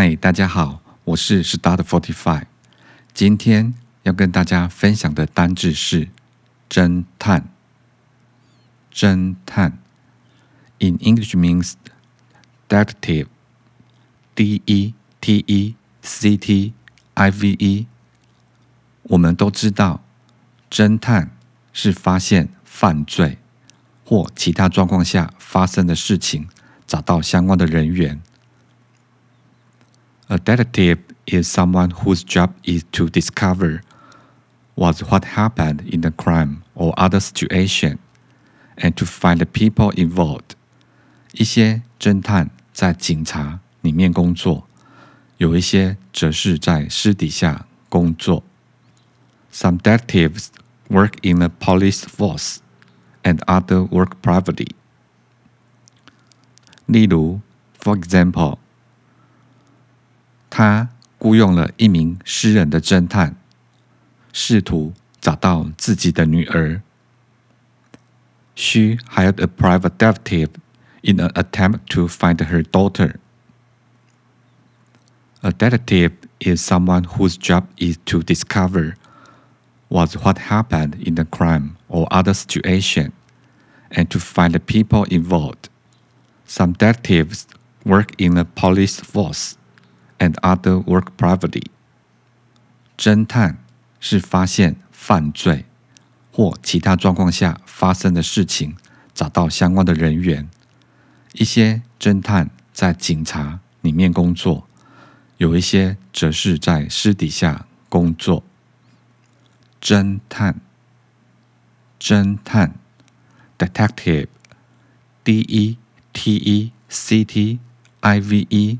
嗨，大家好，我是 Start Forty Five。今天要跟大家分享的单字是侦探。侦探，in English means detective。D E T E C T I V E。我们都知道，侦探是发现犯罪或其他状况下发生的事情，找到相关的人员。A detective is someone whose job is to discover what what happened in a crime or other situation and to find the people involved. 一些侦探在警察里面工作，有一些则是在私底下工作。Some detectives work in a police force and other work privately. 例如，for example。 他雇佣了一名私人的侦探，试图找到自己的女儿。She hired a private detective in an attempt to find her daughter. A detective is someone whose job is to discover what what happened in a crime or other situation and to find the people involved. Some detectives work in a police force And other work privately。侦探是发现犯罪或其他状况下发生的事情，找到相关的人员。一些侦探在警察里面工作，有一些则是在私底下工作。侦探，侦探，detective，d e t e c t i v e。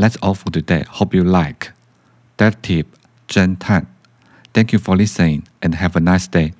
That's all for today. Hope you like. that Detective 侦探. Thank you for listening and have a nice day.